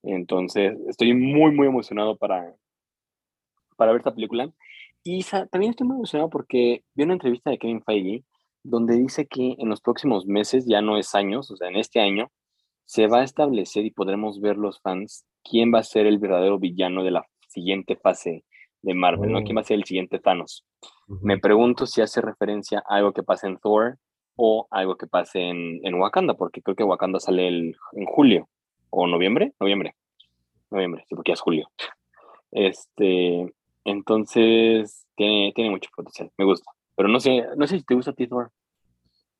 Entonces, estoy muy, muy emocionado para, para ver esta película. Y también estoy muy emocionado porque vi una entrevista de Kevin Feige donde dice que en los próximos meses, ya no es años, o sea, en este año, se va a establecer y podremos ver los fans quién va a ser el verdadero villano de la siguiente fase de Marvel, ¿no? ¿Quién va a ser el siguiente Thanos? Me pregunto si hace referencia a algo que pase en Thor o algo que pase en, en Wakanda, porque creo que Wakanda sale el, en julio o noviembre, noviembre, noviembre, sí, porque ya es julio. Este, entonces tiene, tiene mucho potencial, me gusta. Pero no sé, no sé si te gusta a ti Thor.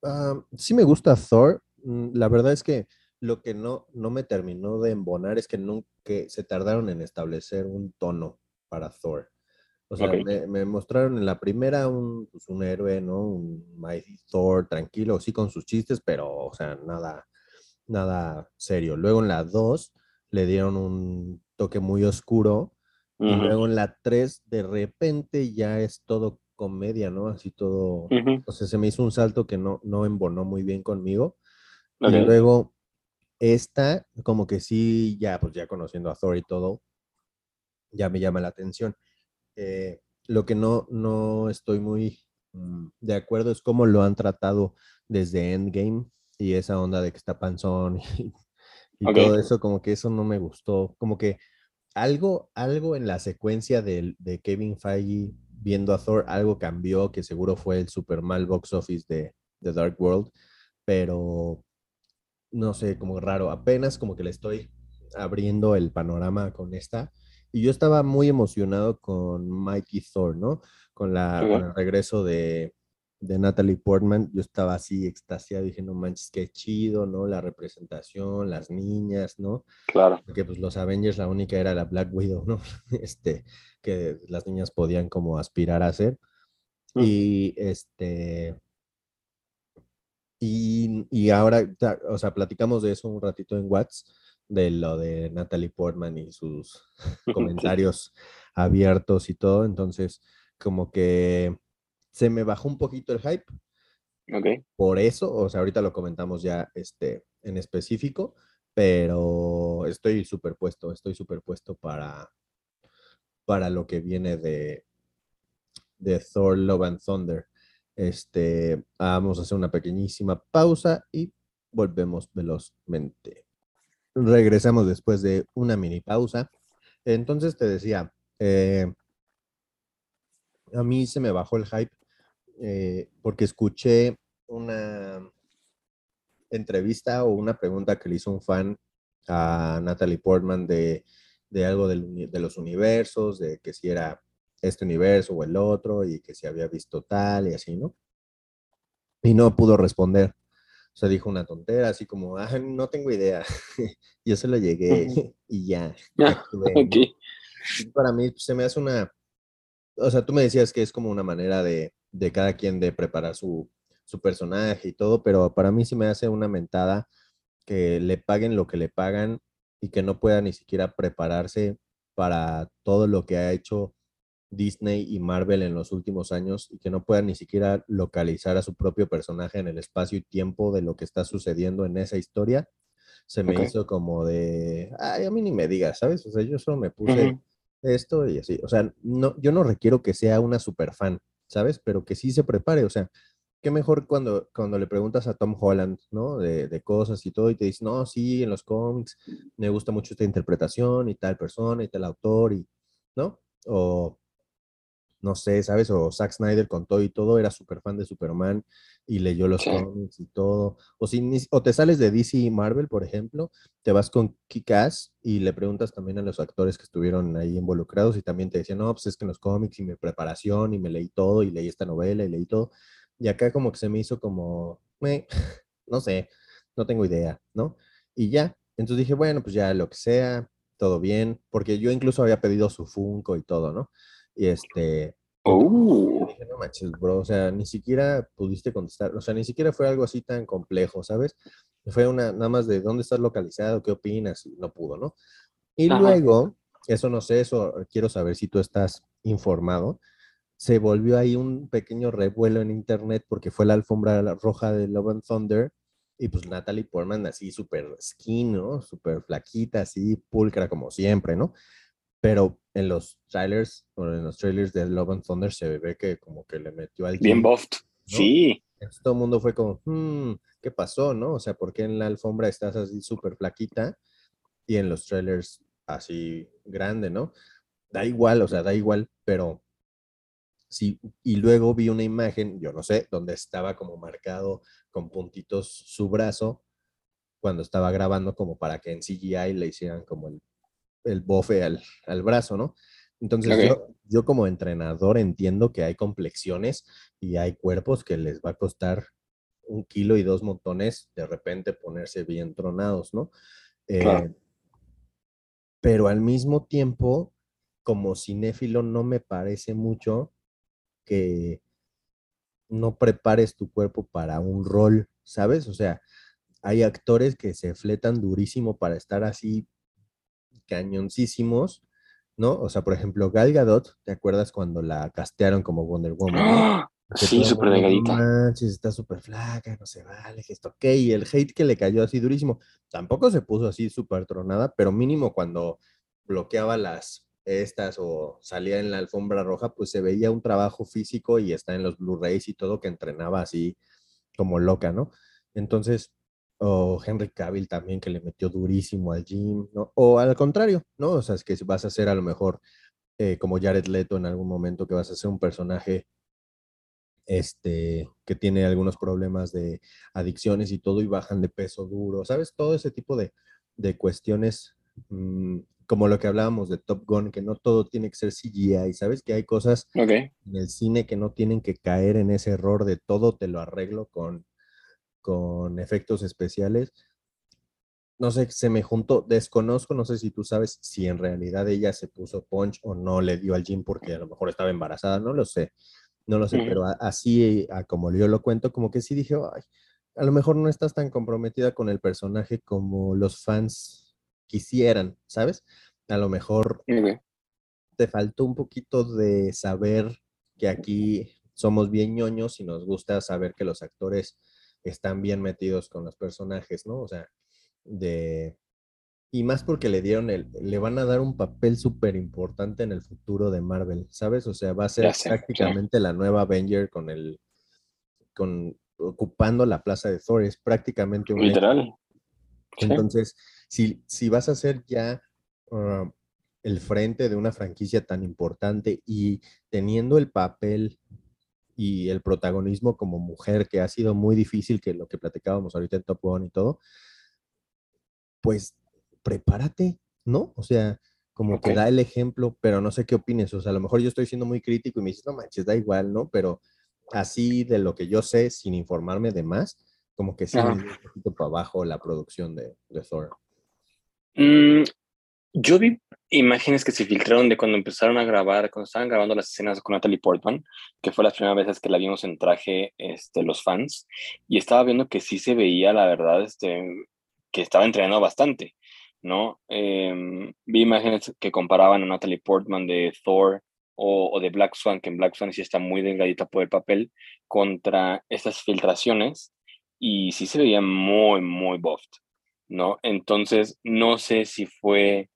Ah, sí me gusta Thor. Mm, la verdad es que lo que no, no me terminó de embonar es que nunca se tardaron en establecer un tono para Thor. O sea, me, mostraron en la primera un, pues, un héroe, ¿no? Un Mighty Thor tranquilo, sí con sus chistes, pero, o sea, nada, nada serio. Luego en la 2 le dieron un toque muy oscuro. Y luego en la 3 de repente ya es todo comedia, ¿no? Así todo, o sea, se me hizo un salto que no, no embonó muy bien conmigo. Y luego esta, como que sí, ya, pues ya conociendo a Thor y todo, ya me llama la atención. Eh, lo que no, no estoy muy mm, de acuerdo es cómo lo han tratado desde Endgame y esa onda de que está panzón y, todo eso, como que eso no me gustó. Como que algo, algo en la secuencia de, de, Kevin Feige viendo a Thor, algo cambió, que seguro fue el super mal box office de, The Dark World, pero no sé, como raro, apenas como que le estoy abriendo el panorama con esta y yo estaba muy emocionado con Mikey Thor, ¿no? Con, la, el regreso de, de, Natalie Portman. Yo estaba así extasiado, dije, no manches, qué chido, ¿no? La representación, las niñas, ¿no? Claro. Porque pues los Avengers la única era la Black Widow, ¿no? Este, que las niñas podían como aspirar a ser. Mm. Y este... Y, y, ahora, o sea, platicamos de eso un ratito en Watts de lo de Natalie Portman y sus comentarios abiertos y todo. Entonces, como que se me bajó un poquito el hype. Ok. Por eso, o sea, ahorita lo comentamos ya este, en específico, pero estoy superpuesto, estoy superpuesto para, para lo que viene de, de Thor Love and Thunder. Este, vamos a hacer una pequeñísima pausa y volvemos velozmente. Regresamos después de una mini pausa. Entonces te decía, eh, a mí se me bajó el hype eh, porque escuché una entrevista o una pregunta que le hizo un fan a Natalie Portman de, de algo de los universos, de que si era este universo o el otro, y que si había visto tal y así, ¿no? Y no pudo responder. O sea, dijo una tontera, así como, ah, no tengo idea. Yo se lo llegué y ya. Para mí pues, se me hace una, o sea, tú me decías que es como una manera de, de cada quien de preparar su, su, personaje y todo, pero para mí se me hace una mentada que le paguen lo que le pagan y que no pueda ni siquiera prepararse para todo lo que ha hecho Disney y Marvel en los últimos años y que no pueda ni siquiera localizar a su propio personaje en el espacio y tiempo de lo que está sucediendo en esa historia, se me hizo como de, ay, a mí ni me digas, ¿sabes? O sea, yo solo me puse esto y así, o sea, no, yo no requiero que sea una super fan, ¿sabes? Pero que sí se prepare, o sea, qué mejor cuando, cuando le preguntas a Tom Holland, ¿no? De, de, cosas y todo, y te dice, no, sí, en los cómics me gusta mucho esta interpretación y tal persona y tal autor, y, ¿no? O no sé, ¿sabes? O Zack Snyder con todo y todo, era súper fan de Superman y leyó los cómics y todo. O, si, o te sales de DC y Marvel, por ejemplo, te vas con Kick-Ass y le preguntas también a los actores que estuvieron ahí involucrados y también te decían, no, pues es que en los cómics y mi preparación y me leí todo y leí esta novela y leí todo. Y acá como que se me hizo como, no sé, no tengo idea, ¿no? Y ya, entonces dije, bueno, pues ya lo que sea, todo bien, porque yo incluso había pedido su Funko y todo, ¿no? Y este. Oh. Dije, no manches, bro, o sea, ni siquiera pudiste contestar, o sea, ni siquiera fue algo así tan complejo, ¿sabes? Fue una, nada más de dónde estás localizado, qué opinas, y no pudo, ¿no? Y luego, eso no sé, eso quiero saber si tú estás informado, se volvió ahí un pequeño revuelo en internet porque fue la alfombra roja de Love and Thunder y pues Natalie Portman así súper skin, ¿no? Súper flaquita, así pulcra como siempre, ¿no? Pero en los trailers o en los trailers de Love and Thunder se ve que como que le metió al bien buffed sí. Todo el mundo fue como hmm, qué pasó no o sea por qué en la alfombra estás así súper flaquita y en los trailers así grande no da igual o sea da igual pero sí y luego vi una imagen yo no sé donde estaba como marcado con puntitos su brazo cuando estaba grabando como para que en CGI le hicieran como el el bofe al, brazo, ¿no? Entonces yo, como entrenador entiendo que hay complexiones y hay cuerpos que les va a costar un kilo y dos montones de repente ponerse bien tronados, ¿no? Eh, pero al mismo tiempo, como cinéfilo, no me parece mucho que no prepares tu cuerpo para un rol, ¿sabes? O sea, hay actores que se fletan durísimo para estar así cañoncísimos, ¿no? O sea, por ejemplo, Gal Gadot, ¿te acuerdas cuando la castearon como Wonder Woman? ¡Ah! Sí, súper delgadita. manches, está súper flaca, no se vale, esto, ok, y el hate que le cayó así durísimo, tampoco se puso así súper tronada, pero mínimo cuando bloqueaba las estas o salía en la alfombra roja, pues se veía un trabajo físico y está en los Blu-rays y todo que entrenaba así como loca, ¿no? Entonces, o Henry Cavill también que le metió durísimo al gym, ¿no? O al contrario, ¿no? O sea, es que vas a ser a lo mejor eh, como Jared Leto en algún momento que vas a ser un personaje este, que tiene algunos problemas de adicciones y todo y bajan de peso duro, ¿sabes? Todo ese tipo de, de cuestiones mm, como lo que hablábamos de Top Gun, que no todo tiene que ser CGI, ¿sabes? Que hay cosas en el cine que no tienen que caer en ese error de todo te lo arreglo con con efectos especiales. No sé, se me juntó, desconozco, no sé si tú sabes si en realidad ella se puso punch o no le dio al gym porque a lo mejor estaba embarazada, no lo sé, no lo sé, pero así como yo lo cuento, como que sí dije, ay, a lo mejor no estás tan comprometida con el personaje como los fans quisieran, ¿sabes? A lo mejor te faltó un poquito de saber que aquí somos bien ñoños y nos gusta saber que los actores están bien metidos con los personajes, ¿no? O sea, de... Y más porque le dieron el, le van a dar un papel súper importante en el futuro de Marvel, ¿sabes? O sea, va a ser prácticamente la nueva Avenger con el, con, ocupando la plaza de Thor, es prácticamente un... Literal. Entonces, si, si vas a ser ya ah, el frente de una franquicia tan importante y teniendo el papel y el protagonismo como mujer, que ha sido muy difícil, que lo que platicábamos ahorita en Top Gun y todo, pues prepárate, ¿no? O sea, como que da el ejemplo, pero no sé qué opines. O sea, a lo mejor yo estoy siendo muy crítico y me dices, no manches, da igual, ¿no? Pero así de lo que yo sé, sin informarme de más, como que sí un poquito para abajo la producción de, de Thor. Mm, yo vi imágenes que se filtraron de cuando empezaron a grabar, cuando estaban grabando las escenas con Natalie Portman, que fue las primeras veces que la vimos en traje este, los fans, y estaba viendo que sí se veía, la verdad, este, que estaba entrenando bastante, ¿no? Em, vi imágenes que comparaban a Natalie Portman de Thor o, o de Black Swan, que en Black Swan sí está muy delgadita por el papel, contra estas filtraciones, y sí se veía muy, muy buffed. ¿no? Entonces, no sé si fue,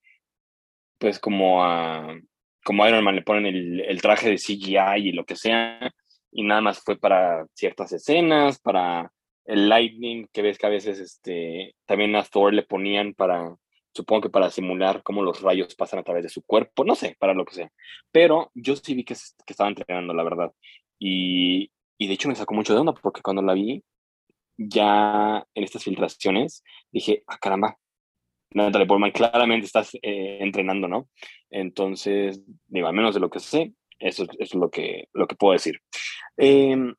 pues, como a, como Iron Man le ponen el, traje de CGI y lo que sea, y nada más fue para ciertas escenas, para el lightning, que ves que a veces, este, también a Thor le ponían para, supongo que para simular cómo los rayos pasan a través de su cuerpo, no sé, para lo que sea. Pero yo sí vi que, que estaba entrenando, la verdad. Y, y de hecho me sacó mucho de onda, porque cuando la vi, ya en estas filtraciones, dije, ah, caramba, Natalie Portman, claramente estás eh, entrenando, ¿no? Entonces, digo, al menos de lo que sé, eso, eso es lo que, lo que puedo decir. Eh,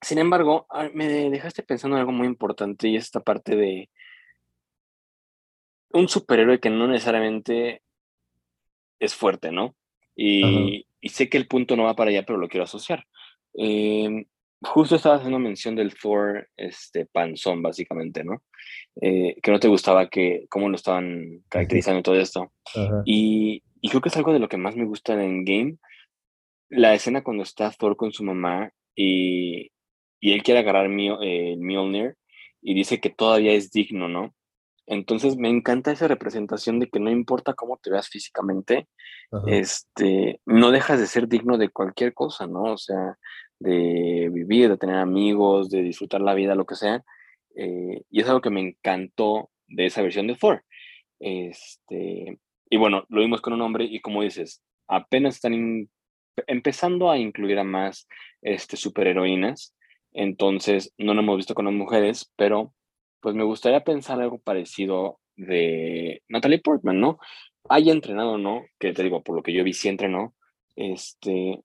sin embargo, ah, me dejaste pensando en algo muy importante y es esta parte de un superhéroe que no necesariamente es fuerte, ¿no? Y, y sé que el punto no va para allá, pero lo quiero asociar. Eh, justo estaba haciendo mención del Thor este, panzón, básicamente, ¿no? Eh, que no te gustaba que cómo lo estaban caracterizando todo esto. Y, y, creo que es algo de lo que más me gusta en Game. La escena cuando está Thor con su mamá y, y él quiere agarrar el eh, Mjolnir y dice que todavía es digno, ¿no? Entonces me encanta esa representación de que no importa cómo te veas físicamente, Ajá. este, no dejas de ser digno de cualquier cosa, ¿no? O sea, de vivir, de tener amigos, de disfrutar la vida, lo que sea. Eh, y es algo que me encantó de esa versión de Thor. Este, y bueno, lo vimos con un hombre y como dices, apenas están empezando a incluir a más este, superheroínas. Entonces, no lo hemos visto con las mujeres, pero pues me gustaría pensar algo parecido de Natalie Portman, ¿no? Haya entrenado, ¿no? Que te digo, por lo que yo vi, sí entrenó. Este,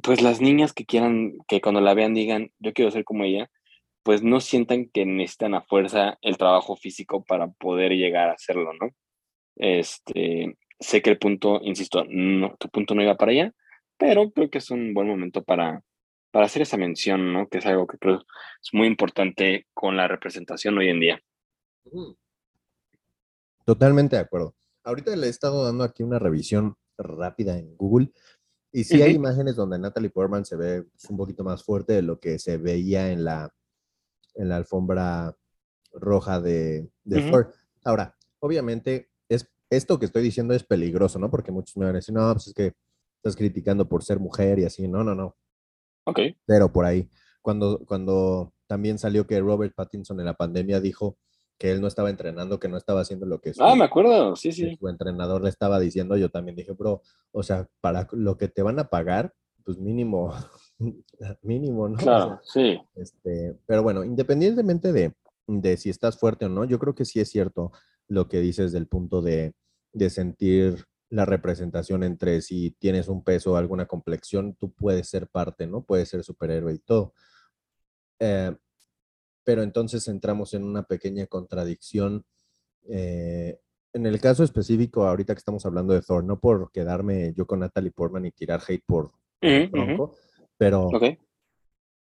pues las niñas que quieran, que cuando la vean digan, yo quiero ser como ella, pues no sientan que necesitan a fuerza el trabajo físico para poder llegar a hacerlo, ¿no? Este, sé que el punto, insisto, no, tu punto no iba para allá, pero creo que es un buen momento para, para hacer esa mención, ¿no? Que es algo que creo es muy importante con la representación hoy en día. Totalmente de acuerdo. Ahorita le he estado dando aquí una revisión rápida en Google y sí uh -huh. hay imágenes donde Natalie Portman se ve un poquito más fuerte de lo que se veía en la, en la alfombra roja de, de uh -huh. Thor. Ahora, obviamente, es, esto que estoy diciendo es peligroso, ¿no? Porque muchos me van a decir, no, pues es que estás criticando por ser mujer y así. No, no, no. Ok. Pero por ahí, cuando, cuando también salió que Robert Pattinson en la pandemia dijo que él no estaba entrenando, que no estaba haciendo lo que su, ah, me acuerdo, sí, sí. su entrenador le estaba diciendo, yo también dije, bro, o sea, para lo que te van a pagar, pues mínimo, mínimo, ¿no? Claro, o sea, sí. Este, pero bueno, independientemente de, de, si estás fuerte o no, yo creo que sí es cierto lo que dices del punto de, de sentir la representación entre si tienes un peso o alguna complexión, tú puedes ser parte, ¿no? Puedes ser superhéroe y todo. Eh, pero entonces entramos en una pequeña contradicción. Eh, en el caso específico, ahorita que estamos hablando de Thor, no por quedarme yo con Natalie Portman y tirar hate por, uh -huh, uh -huh. pero okay.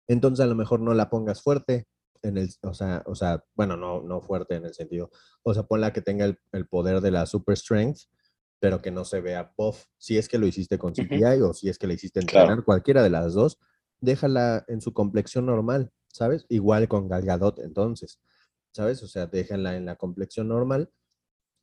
entonces a lo mejor no la pongas fuerte, en el, o sea, o sea, bueno, no, no fuerte en el sentido, o sea, ponla que tenga el, el poder de la super strength, pero que no se vea buff. Si es que lo hiciste con CGI uh -huh. o si es que le hiciste entrenar, claro. cualquiera de las dos, déjala en su complexión normal, ¿sabes? Igual con Gal Gadot, entonces, ¿sabes? O sea, déjenla en la complexión normal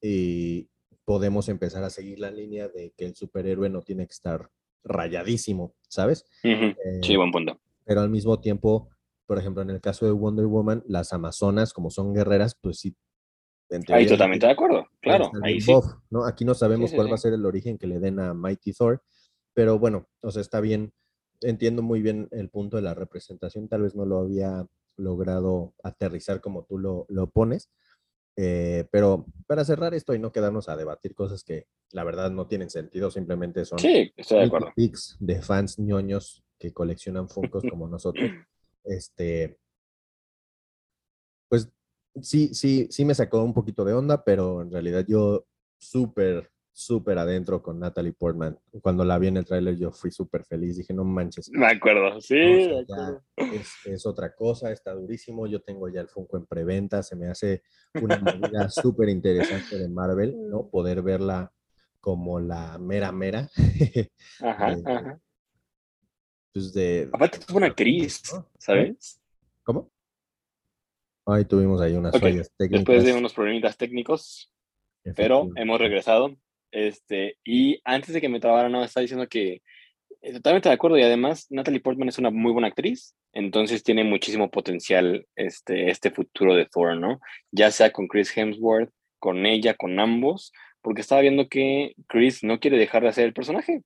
y podemos empezar a seguir la línea de que el superhéroe no tiene que estar rayadísimo, ¿sabes? Uh -huh. eh, sí, buen punto. Pero al mismo tiempo, por ejemplo, en el caso de Wonder Woman, las amazonas, como son guerreras, pues sí. Ahí totalmente de acuerdo, claro. Ahí sí. ¿no? Aquí no sabemos Sí, sí, cuál sí. va a ser el origen que le den a Mighty Thor, pero bueno, o sea, está bien. Entiendo muy bien el punto de la representación, tal vez no lo había logrado aterrizar como tú lo, lo pones. Eh, pero para cerrar esto y no quedarnos a debatir cosas que la verdad no tienen sentido, simplemente son Sí, estoy de acuerdo. pics de fans ñoños que coleccionan Funkos como nosotros. Este, pues sí, sí, sí me sacó un poquito de onda, pero en realidad yo súper, súper adentro con Natalie Portman. Cuando la vi en el tráiler yo fui súper feliz, dije, no manches. Me acuerdo, sí, o sea, es, es otra cosa, está durísimo. Yo tengo ya el Funko en preventa, se me hace una movida súper interesante de Marvel, ¿no? Poder verla como la mera mera. Ajá, de- ajá. pues de, Aparte, es una actriz, ¿no? ¿sabes? ¿Cómo? Ahí tuvimos ahí unas Ok, fallas técnicas. Después de unos problemitas técnicos, pero hemos regresado. Este, y antes de que me trabara, no, estaba diciendo que eh, totalmente de acuerdo. Y además, Natalie Portman es una muy buena actriz, entonces tiene muchísimo potencial este, este futuro de Thor, ¿no? Ya sea con Chris Hemsworth, con ella, con ambos, porque estaba viendo que Chris no quiere dejar de hacer el personaje,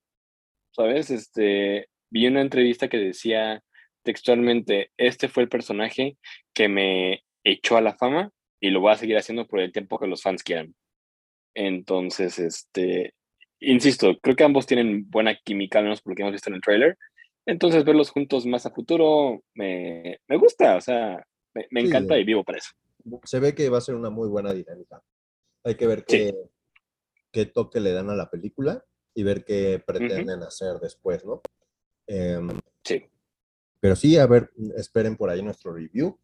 ¿sabes? Este, vi una entrevista que decía textualmente, este fue el personaje que me echó a la fama y lo voy a seguir haciendo por el tiempo que los fans quieran. Entonces, este, insisto, creo que ambos tienen buena química, al menos por lo que hemos visto en el tráiler. Entonces, verlos juntos más a futuro me, me gusta, o sea, me, me Sí. encanta y vivo para eso. Se ve que va a ser una muy buena dinámica. Hay que ver Sí. qué, qué toque le dan a la película y ver qué pretenden hacer después, ¿no? Em, Sí. pero sí, a ver, esperen por ahí nuestro review.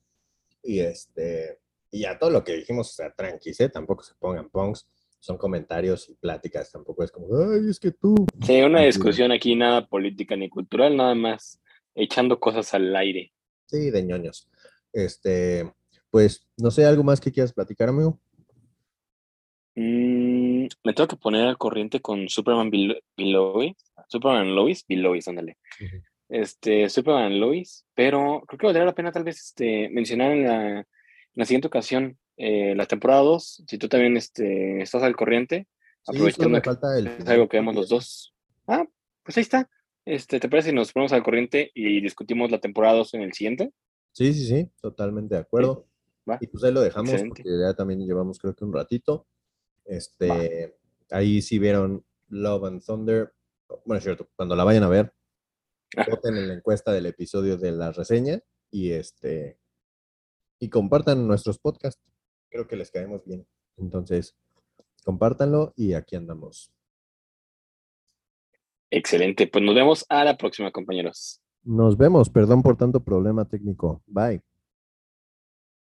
Y este, y a todo lo que dijimos, o sea, tranquis, ¿eh? Tampoco se pongan punks. Son comentarios y pláticas, tampoco es como, ay, es que tú. Sí, una discusión aquí, nada política ni cultural, nada más echando cosas al aire. Sí, de ñoños. Este, pues, no sé, ¿algo más que quieras platicar, amigo? Mm, me tengo que poner al corriente con Superman Belois. Superman Lois, Belois, ándale. Ujú. Este, Superman Lois, pero creo que valdría la pena tal vez este, mencionar en la, en la siguiente ocasión eh, la temporada 2, si tú también este, estás al corriente, Sí, aprovechando me que falta el es algo que vemos los dos. Ah, pues ahí está. Este, ¿te parece si nos ponemos al corriente y discutimos la temporada 2 en el siguiente? Sí, sí, sí, totalmente de acuerdo. Y pues ahí lo dejamos Excelente. porque ya también llevamos creo que un ratito. Este, ahí sí vieron Love and Thunder. Bueno, es cierto, cuando la vayan a ver, Ah. voten en la encuesta del episodio de la reseña y este y compartan nuestros podcasts. Creo que les caemos bien. Entonces, compártanlo y aquí andamos. Excelente. Pues nos vemos a la próxima, compañeros. Nos vemos. Perdón por tanto problema técnico. Bye.